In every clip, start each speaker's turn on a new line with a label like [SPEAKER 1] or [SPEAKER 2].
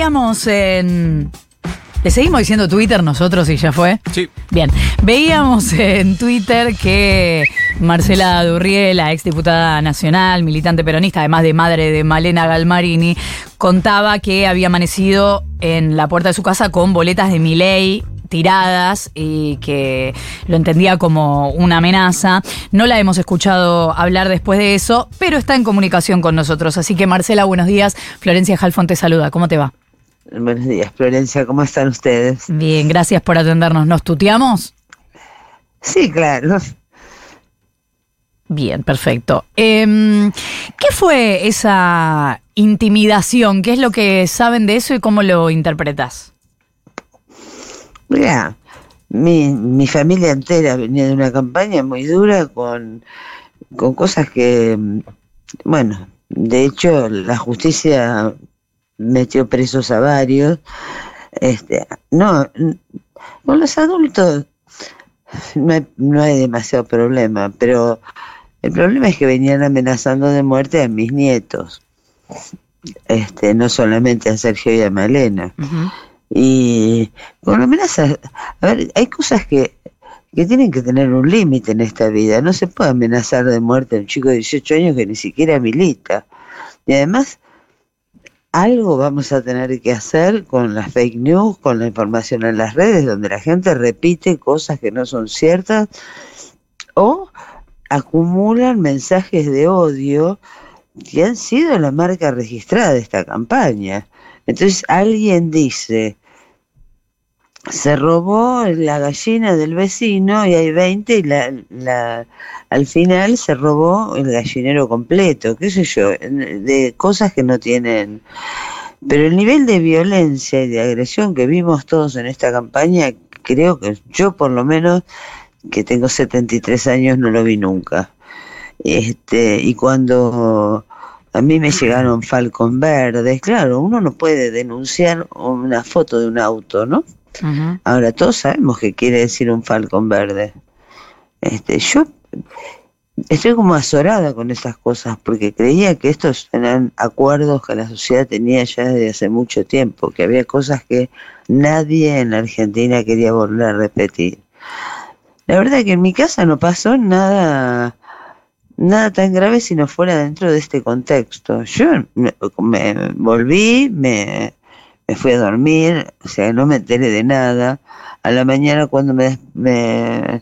[SPEAKER 1] veíamos en. ¿Le seguimos diciendo Twitter nosotros y ya fue?
[SPEAKER 2] Sí.
[SPEAKER 1] Bien, veíamos en Twitter que Marcela Durriel, la exdiputada nacional, militante peronista, además de madre de Malena Galmarini, contaba que había amanecido en la puerta de su casa con boletas de Milei tiradas y que lo entendía como una amenaza. No la hemos escuchado hablar después de eso, pero está en comunicación con nosotros. Así que Marcela, buenos días. Florencia Jalfón te saluda. ¿Cómo te va?
[SPEAKER 3] Buenos días, Florencia, ¿cómo están ustedes?
[SPEAKER 1] Bien, gracias por atendernos. ¿Nos tuteamos?
[SPEAKER 3] Sí, claro.
[SPEAKER 1] Bien, perfecto. Em, ¿Qué fue esa intimidación? ¿Qué es lo que saben de eso y cómo lo interpretas?
[SPEAKER 3] Mira, mi, mi familia entera venía de una campaña muy dura con, con cosas que, bueno, de hecho la justicia metió presos a varios. Este, no, con los adultos no hay, no hay demasiado problema, pero el problema es que venían amenazando de muerte a mis nietos, este, no solamente a Sergio y a Malena. Y con amenazas, a ver, hay cosas que, que tienen que tener un límite en esta vida. No se puede amenazar de muerte a un chico de 18 años que ni siquiera milita. Y además, algo vamos a tener que hacer con las fake news, con la información en las redes, donde la gente repite cosas que no son ciertas o acumulan mensajes de odio que han sido la marca registrada de esta campaña. Entonces alguien dice, se robó la gallina del vecino y hay 20 y la, la, al final se robó el gallinero completo, qué sé yo, de cosas que no tienen... Pero el nivel de violencia y de agresión que vimos todos en esta campaña, creo que yo por lo menos, que tengo 73 años, no lo vi nunca. Este, y cuando a mí me llegaron Falcon verdes, claro, uno no puede denunciar una foto de un auto, ¿no? Ahora todos sabemos qué quiere decir un falcón verde. Este, yo estoy como azorada con estas cosas porque creía que estos eran acuerdos que la sociedad tenía ya desde hace mucho tiempo, que había cosas que nadie en la Argentina quería volver a repetir. La verdad es que en mi casa no pasó nada nada tan grave si no fuera dentro de este contexto. Yo me volví, me me fui a dormir, o sea, no me enteré de nada. A la mañana cuando me, me,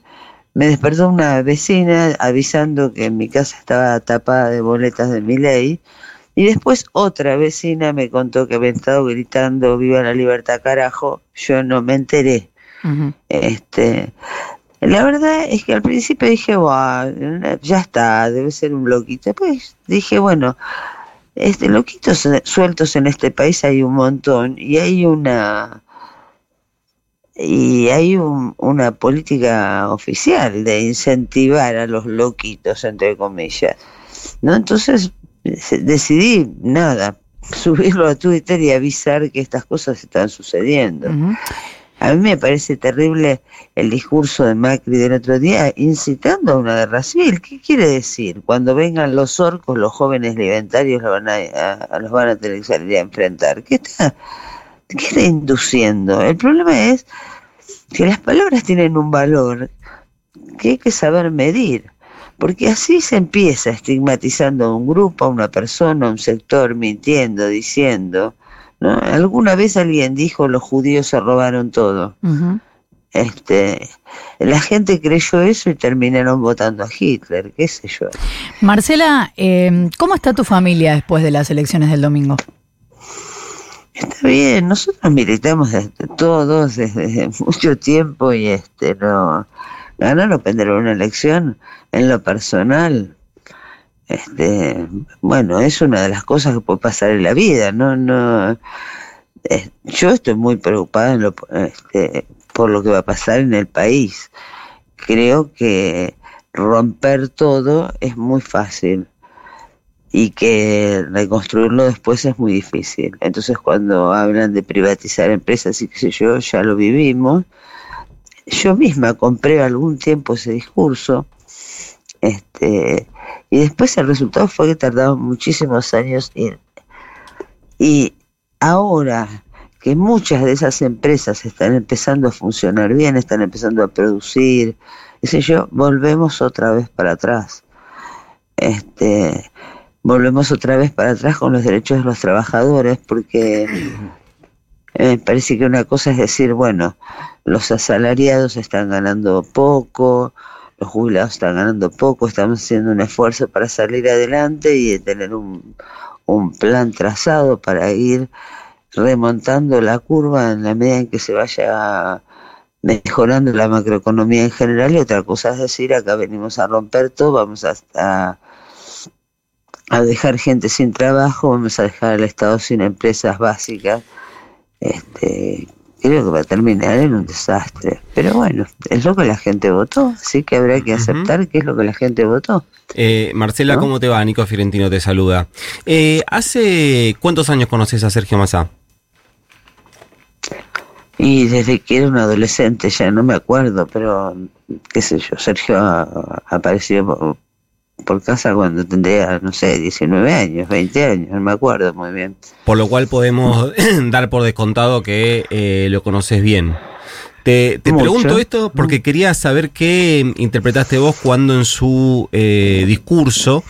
[SPEAKER 3] me despertó una vecina avisando que mi casa estaba tapada de boletas de mi ley. Y después otra vecina me contó que había estado gritando Viva la libertad carajo. Yo no me enteré. Este, la verdad es que al principio dije, ya está, debe ser un loquito. Después dije, bueno, este, loquitos sueltos en este país hay un montón y hay una y hay un, una política oficial de incentivar a los loquitos entre comillas no entonces decidí nada subirlo a Twitter y avisar que estas cosas están sucediendo uh-huh. A mí me parece terrible el discurso de Macri del otro día incitando a una guerra civil. ¿Qué quiere decir? Cuando vengan los orcos, los jóvenes libertarios los van a, a, los van a tener que salir a enfrentar. ¿Qué está, ¿Qué está induciendo? El problema es que las palabras tienen un valor que hay que saber medir. Porque así se empieza estigmatizando a un grupo, a una persona, a un sector, mintiendo, diciendo ¿no? Alguna vez alguien dijo los judíos se robaron todo. Este, la gente creyó eso y terminaron votando a Hitler, qué sé yo.
[SPEAKER 1] Marcela, eh, ¿cómo está tu familia después de las elecciones del domingo?
[SPEAKER 3] Está bien, nosotros militamos desde todos desde mucho tiempo y este no ganar o perder una elección en lo personal este, bueno, es una de las cosas que puede pasar en la vida, no, no, eh, yo estoy muy preocupada en lo, este, por lo que va a pasar en el país. Creo que romper todo es muy fácil y que reconstruirlo después es muy difícil. Entonces cuando hablan de privatizar empresas y qué sé yo, ya lo vivimos. Yo misma compré algún tiempo ese discurso. Este, y después el resultado fue que tardamos muchísimos años y, y ahora que muchas de esas empresas están empezando a funcionar bien, están empezando a producir, qué yo, volvemos otra vez para atrás. Este, volvemos otra vez para atrás con los derechos de los trabajadores, porque me parece que una cosa es decir, bueno, los asalariados están ganando poco, los jubilados están ganando poco, estamos haciendo un esfuerzo para salir adelante y tener un, un plan trazado para ir remontando la curva en la medida en que se vaya mejorando la macroeconomía en general. Y otra cosa es decir, acá venimos a romper todo, vamos a, a dejar gente sin trabajo, vamos a dejar al Estado sin empresas básicas, este, creo que va a terminar en un desastre. Pero bueno, es lo que la gente votó, así que habrá que aceptar que es lo que la gente votó.
[SPEAKER 2] Eh, Marcela, ¿cómo te va? Nico Fiorentino te saluda. Eh, ¿Hace cuántos años conoces a Sergio Massa?
[SPEAKER 3] Y desde que era un adolescente, ya no me acuerdo, pero qué sé yo, Sergio apareció por, casa cuando tendría, no sé, 19 años, 20 años, no me acuerdo muy bien.
[SPEAKER 2] Por lo cual podemos dar por descontado que eh, lo conoces bien. Te, pregunto esto porque quería saber qué interpretaste vos cuando en su eh, discurso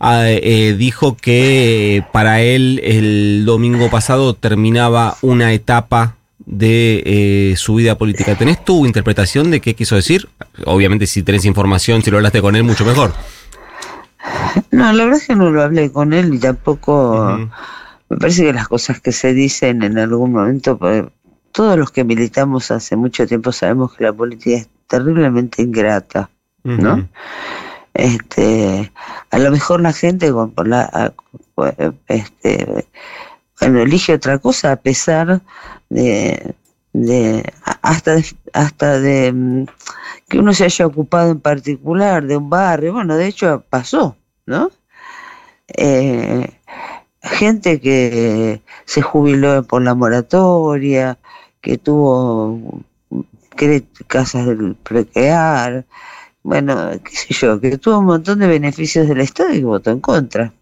[SPEAKER 2] ah, eh, dijo que para él el domingo pasado terminaba una etapa de eh, su vida política. ¿Tenés tu interpretación de qué quiso decir? Obviamente si tenés información, si lo hablaste con él, mucho mejor.
[SPEAKER 3] No, la verdad es que no lo hablé con él y tampoco... Me parece que las cosas que se dicen en algún momento, pues, todos los que militamos hace mucho tiempo sabemos que la política es terriblemente ingrata, ¿no? Este, a lo mejor la gente con, la, este, bueno, elige otra cosa a pesar de, de hasta de, hasta de mm, que uno se haya ocupado en particular de un barrio, bueno, de hecho pasó, ¿no? Eh, gente que se jubiló por la moratoria, que tuvo casas del prequear, bueno, qué sé yo, que tuvo un montón de beneficios del Estado y que votó en contra.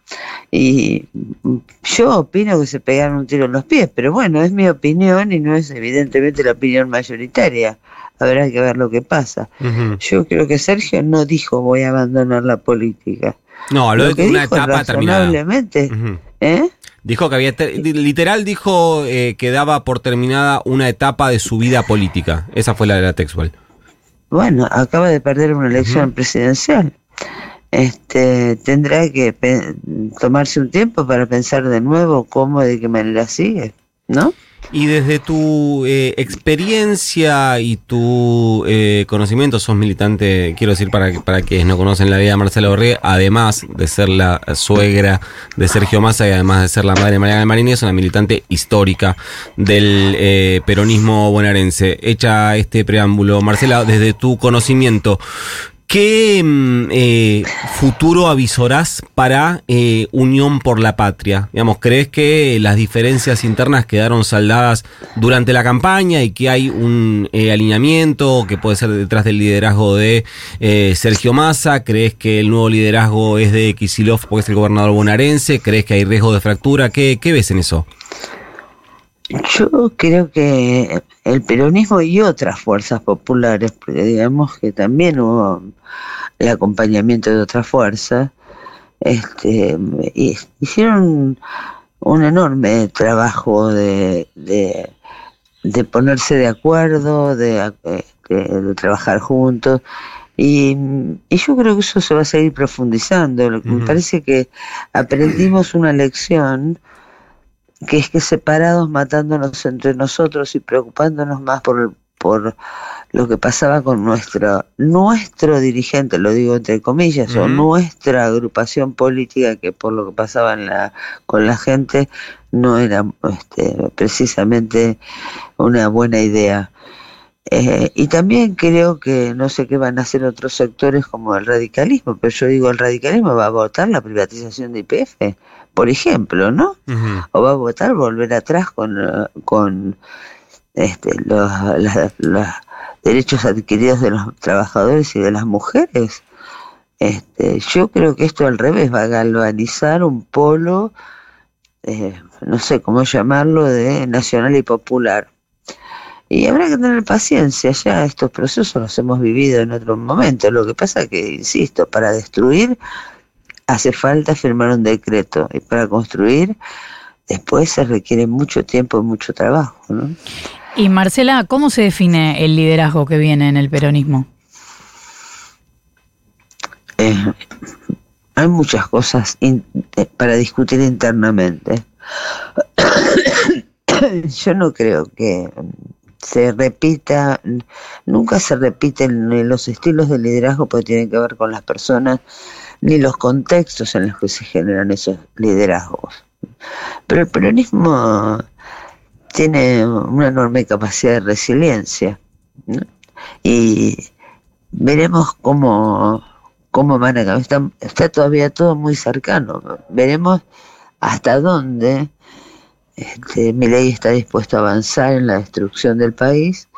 [SPEAKER 3] Y yo opino que se pegaron un tiro en los pies, pero bueno, es mi opinión y no es evidentemente la opinión mayoritaria. Habrá que ver lo que pasa. Yo creo que Sergio no dijo voy a abandonar la política.
[SPEAKER 2] No, habló de una etapa terminada.
[SPEAKER 3] ¿eh?
[SPEAKER 2] Dijo que había, literal dijo eh, que daba por terminada una etapa de su vida política. Esa fue la de la textual.
[SPEAKER 3] Bueno, acaba de perder una elección presidencial este, tendrá que tomarse un tiempo para pensar de nuevo cómo y de qué manera sigue, ¿no?
[SPEAKER 2] Y desde tu eh, experiencia y tu eh, conocimiento, sos militante, quiero decir para, para quienes no conocen la vida de Marcela Borré, además de ser la suegra de Sergio Massa y además de ser la madre de María Marini, es una militante histórica del eh, peronismo bonaerense. Hecha este preámbulo, Marcela, desde tu conocimiento, ¿Qué mm, eh, futuro avisorás para eh, Unión por la Patria? Digamos, ¿crees que las diferencias internas quedaron saldadas durante la campaña y que hay un eh, alineamiento que puede ser detrás del liderazgo de Sergio Massa? ¿Crees que el nuevo liderazgo es de Kisilov porque es el gobernador bonaerense? ¿Crees que hay riesgo de fractura? ¿Qué, qué ves en eso?
[SPEAKER 3] Yo creo que el peronismo y otras fuerzas populares, porque digamos que también hubo el acompañamiento de otras fuerzas, este, hicieron un enorme trabajo de, de, ponerse de acuerdo, de, de, trabajar juntos. Y, y, yo creo que eso se va a seguir profundizando. Me parece que aprendimos una lección que es que separados matándonos entre nosotros y preocupándonos más por, por lo que pasaba con nuestro, nuestro dirigente, lo digo entre comillas, o nuestra agrupación política, que por lo que pasaba en la, con la gente no era este, precisamente una buena idea. Eh, y también creo que no sé qué van a hacer otros sectores como el radicalismo, pero yo digo, el radicalismo va a votar la privatización de IPF por ejemplo, ¿no? O va a votar volver atrás con, eh, con este, los, derechos adquiridos de los trabajadores y de las mujeres. Este, yo creo que esto al revés va a galvanizar un polo eh, no sé cómo llamarlo, de nacional y popular. Y habrá que tener paciencia, ya estos procesos los hemos vivido en otro momento. Lo que pasa que, insisto, para destruir hace falta firmar un decreto y para construir después se requiere mucho tiempo y mucho trabajo. ¿no?
[SPEAKER 1] Y Marcela, ¿cómo se define el liderazgo que viene en el peronismo?
[SPEAKER 3] Eh, hay muchas cosas eh, para discutir internamente. Yo no creo que se repita, nunca se repiten los estilos de liderazgo porque tienen que ver con las personas ni los contextos en los que se generan esos liderazgos. Pero el peronismo tiene una enorme capacidad de resiliencia y veremos cómo, cómo van a cambiar. Está, está todavía todo muy cercano. Veremos hasta dónde este, mi ley está dispuesto a avanzar en la destrucción del país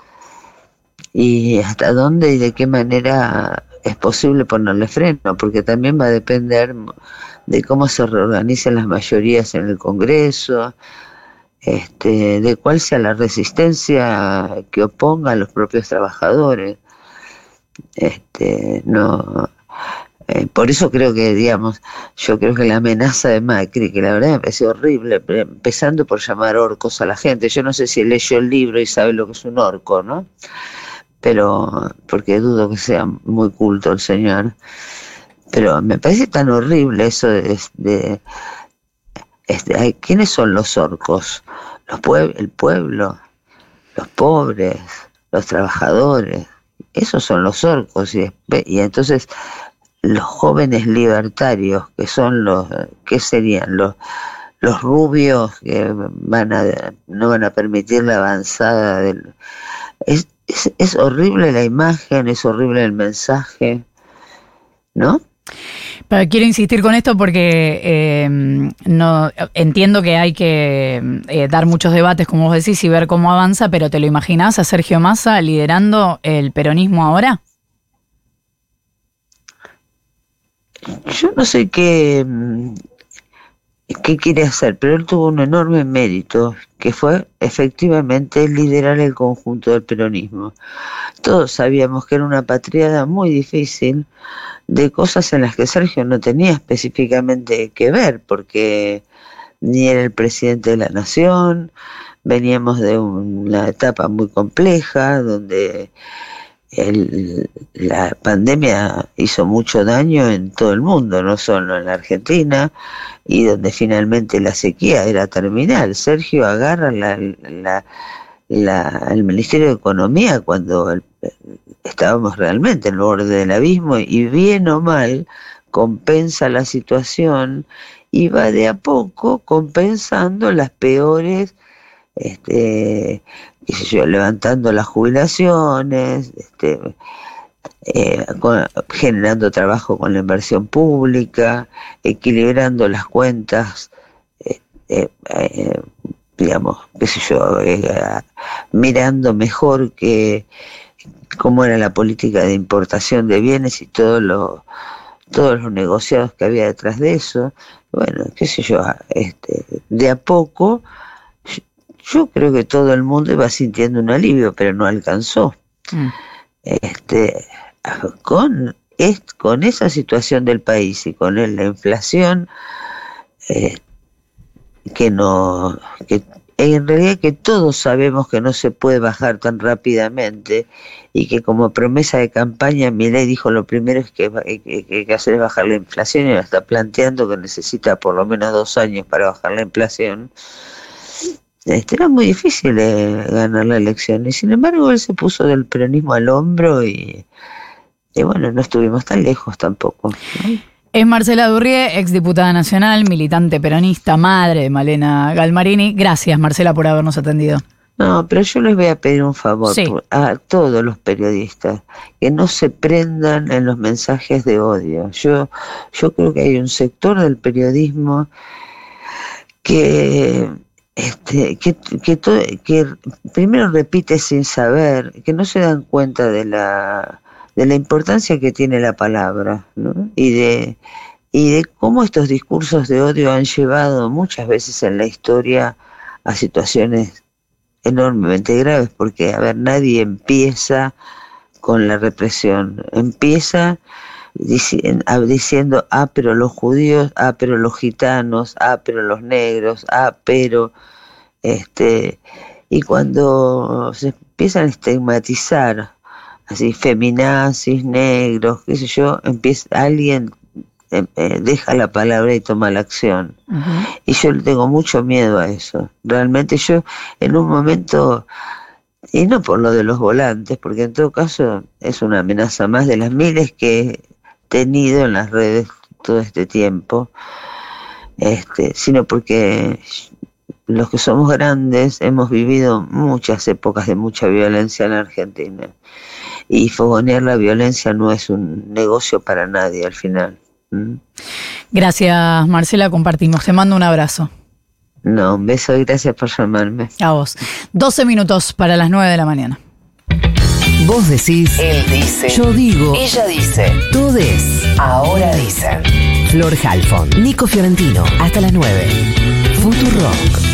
[SPEAKER 3] y hasta dónde y de qué manera es posible ponerle freno, porque también va a depender de cómo se reorganicen las mayorías en el Congreso, este, de cuál sea la resistencia que oponga a los propios trabajadores. Este, no, eh, por eso creo que, digamos, yo creo que la amenaza de Macri, que la verdad me parece horrible, empezando por llamar orcos a la gente. Yo no sé si leyó el libro y sabe lo que es un orco, ¿no? Pero, porque dudo que sea muy culto el señor. Pero me parece tan horrible eso de, de este, ¿quiénes son los orcos? Los el pueblo, los pobres, los trabajadores, esos son los orcos y, y entonces los jóvenes libertarios, que son los, ¿qué serían? Los, los rubios que van a, no van a permitir la avanzada del... Es, es, horrible la imagen, es horrible el mensaje, ¿no?
[SPEAKER 1] Pero quiero insistir con esto porque eh, no entiendo que hay que eh, dar muchos debates, como vos decís, y ver cómo avanza, pero ¿te lo imaginás a Sergio Massa liderando el peronismo ahora?
[SPEAKER 3] Yo no sé qué, mm, qué quiere hacer, pero él tuvo un enorme mérito, que fue efectivamente liderar el conjunto del peronismo. Todos sabíamos que era una patriada muy difícil de cosas en las que Sergio no tenía específicamente que ver, porque ni era el presidente de la nación, veníamos de una etapa muy compleja donde el, la pandemia hizo mucho daño en todo el mundo, no solo en la Argentina, y donde finalmente la sequía era terminal. Sergio agarra la, la, el Ministerio de Economía cuando estábamos realmente en el borde del abismo y bien o mal compensa la situación y va de a poco compensando las peores este, yo, levantando las jubilaciones, este, eh, generando trabajo con la inversión pública, equilibrando las cuentas, eh, eh, digamos, qué sé yo, mirando mejor que cómo era la política de importación de bienes y todo lo, todos los negociados que había detrás de eso. Bueno, qué sé yo, este, de a poco yo creo que todo el mundo iba sintiendo un alivio, pero no alcanzó. Mm. Este, con, con esa situación del país y con la inflación, eh, que no, que en realidad que todos sabemos que no se puede bajar tan rápidamente y que como promesa de campaña Milei dijo lo primero es que, que, que hay que hacer es bajar la inflación y está planteando que necesita por lo menos dos años para bajar la inflación este, era muy difícil eh, ganar la elección y sin embargo él se puso del peronismo al hombro y, bueno, no estuvimos tan lejos tampoco.
[SPEAKER 1] Es Marcela Durrié, exdiputada nacional, militante peronista, madre de Malena Galmarini. Gracias, Marcela, por habernos atendido.
[SPEAKER 3] No, pero yo les voy a pedir un favor a todos los periodistas, que no se prendan en los mensajes de odio. Yo, yo creo que hay un sector del periodismo que que, que, que primero repite sin saber, que no se dan cuenta de la, de la importancia que tiene la palabra, ¿no? Y de, y de cómo estos discursos de odio han llevado muchas veces en la historia a situaciones enormemente graves, porque, a ver, nadie empieza con la represión, empieza diciendo, ah, pero los judíos, ah, pero los gitanos, ah, pero los negros, ah, pero, este, y cuando se empiezan a estigmatizar, así, feminazis, negros, qué sé yo, empieza, alguien eh, eh, deja la palabra y toma la acción. Y yo le tengo mucho miedo a eso. Realmente yo en un momento, y no por lo de los volantes, porque en todo caso es una amenaza más de las miles que he tenido en las redes todo este tiempo, este, sino porque los que somos grandes hemos vivido muchas épocas de mucha violencia en Argentina. Y fogonear la violencia no es un negocio para nadie al final.
[SPEAKER 1] Mm. Gracias, Marcela, compartimos. Te mando un abrazo.
[SPEAKER 3] No, un beso y gracias por llamarme.
[SPEAKER 1] A vos. 12 minutos para las 9 de la mañana.
[SPEAKER 4] Vos decís. Él dice. Yo digo. Ella dice. Todes. Ahora dicen. Flor Halfon. Nico Fiorentino. Hasta las 9. Rock.